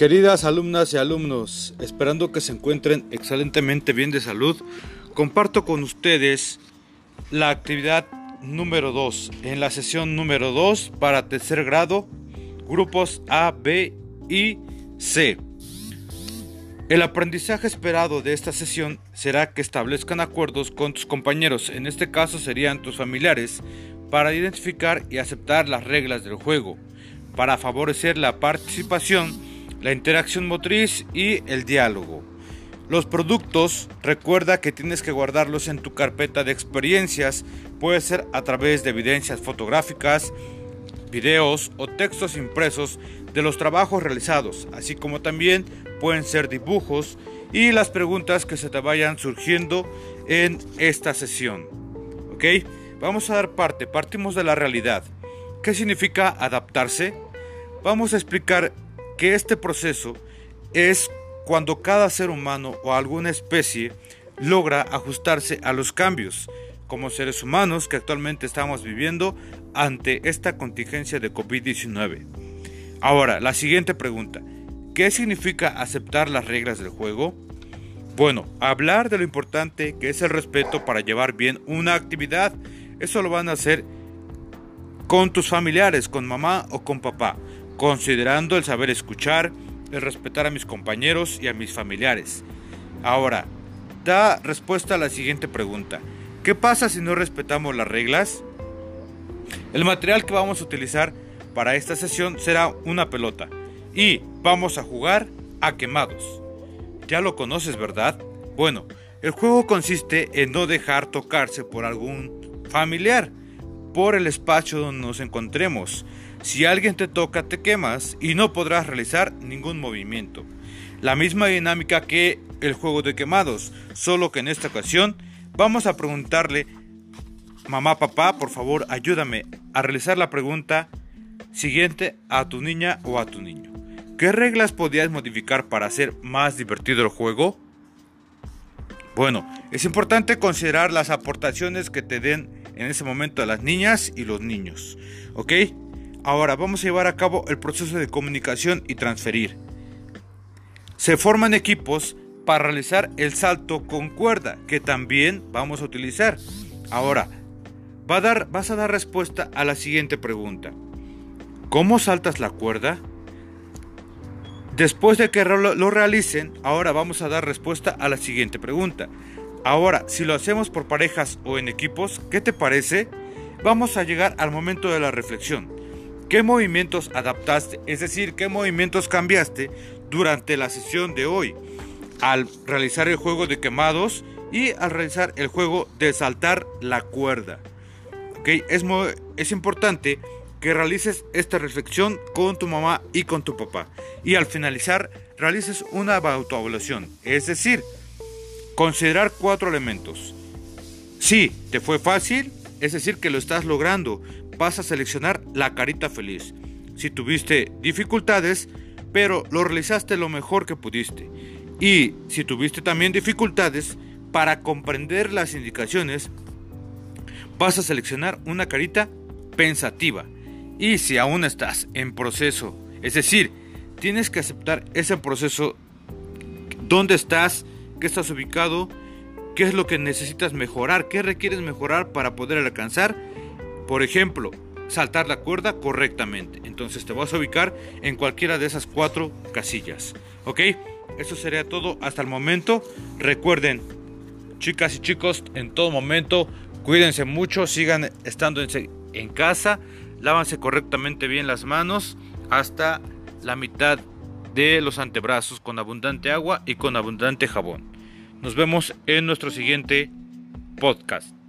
Queridas alumnas y alumnos, esperando que se encuentren excelentemente bien de salud, comparto con ustedes la actividad número 2 en la sesión número 2 para tercer grado, grupos A, B y C. El aprendizaje esperado de esta sesión será que establezcan acuerdos con tus compañeros, en este caso serían tus familiares, para identificar y aceptar las reglas del juego, para favorecer la participación la interacción motriz y el diálogo. Los productos, recuerda que tienes que guardarlos en tu carpeta de experiencias, puede ser a través de evidencias fotográficas, videos o textos impresos de los trabajos realizados, así como también pueden ser dibujos y las preguntas que se te vayan surgiendo en esta sesión. ¿Ok? Vamos a dar parte, partimos de la realidad. ¿Qué significa adaptarse? Vamos a explicar que este proceso es cuando cada ser humano o alguna especie logra ajustarse a los cambios, como seres humanos que actualmente estamos viviendo ante esta contingencia de COVID-19. Ahora, la siguiente pregunta. ¿Qué significa aceptar las reglas del juego? Bueno, hablar de lo importante que es el respeto para llevar bien una actividad. Eso lo van a hacer con tus familiares, con mamá o con papá considerando el saber escuchar, el respetar a mis compañeros y a mis familiares. Ahora, da respuesta a la siguiente pregunta. ¿Qué pasa si no respetamos las reglas? El material que vamos a utilizar para esta sesión será una pelota y vamos a jugar a quemados. Ya lo conoces, ¿verdad? Bueno, el juego consiste en no dejar tocarse por algún familiar por el espacio donde nos encontremos. Si alguien te toca, te quemas y no podrás realizar ningún movimiento. La misma dinámica que el juego de quemados, solo que en esta ocasión vamos a preguntarle, mamá, papá, por favor, ayúdame a realizar la pregunta siguiente a tu niña o a tu niño. ¿Qué reglas podrías modificar para hacer más divertido el juego? Bueno, es importante considerar las aportaciones que te den en ese momento a las niñas y los niños. ¿Ok? Ahora vamos a llevar a cabo el proceso de comunicación y transferir. Se forman equipos para realizar el salto con cuerda que también vamos a utilizar. Ahora, va a dar, vas a dar respuesta a la siguiente pregunta. ¿Cómo saltas la cuerda? Después de que lo realicen, ahora vamos a dar respuesta a la siguiente pregunta. Ahora, si lo hacemos por parejas o en equipos, ¿qué te parece? Vamos a llegar al momento de la reflexión. ¿Qué movimientos adaptaste? Es decir, ¿qué movimientos cambiaste durante la sesión de hoy? Al realizar el juego de quemados y al realizar el juego de saltar la cuerda. Es, es importante que realices esta reflexión con tu mamá y con tu papá. Y al finalizar, realices una autoevaluación. Es decir, considerar cuatro elementos. Si te fue fácil, es decir, que lo estás logrando, vas a seleccionar la carita feliz. Si tuviste dificultades, pero lo realizaste lo mejor que pudiste. Y si tuviste también dificultades para comprender las indicaciones, vas a seleccionar una carita pensativa. Y si aún estás en proceso, es decir, tienes que aceptar ese proceso, dónde estás, qué estás ubicado, qué es lo que necesitas mejorar, qué requieres mejorar para poder alcanzar por ejemplo, saltar la cuerda correctamente. Entonces te vas a ubicar en cualquiera de esas cuatro casillas. ¿Ok? Eso sería todo hasta el momento. Recuerden, chicas y chicos, en todo momento, cuídense mucho, sigan estando en, casa, lávanse correctamente bien las manos hasta la mitad de los antebrazos con abundante agua y con abundante jabón. Nos vemos en nuestro siguiente podcast.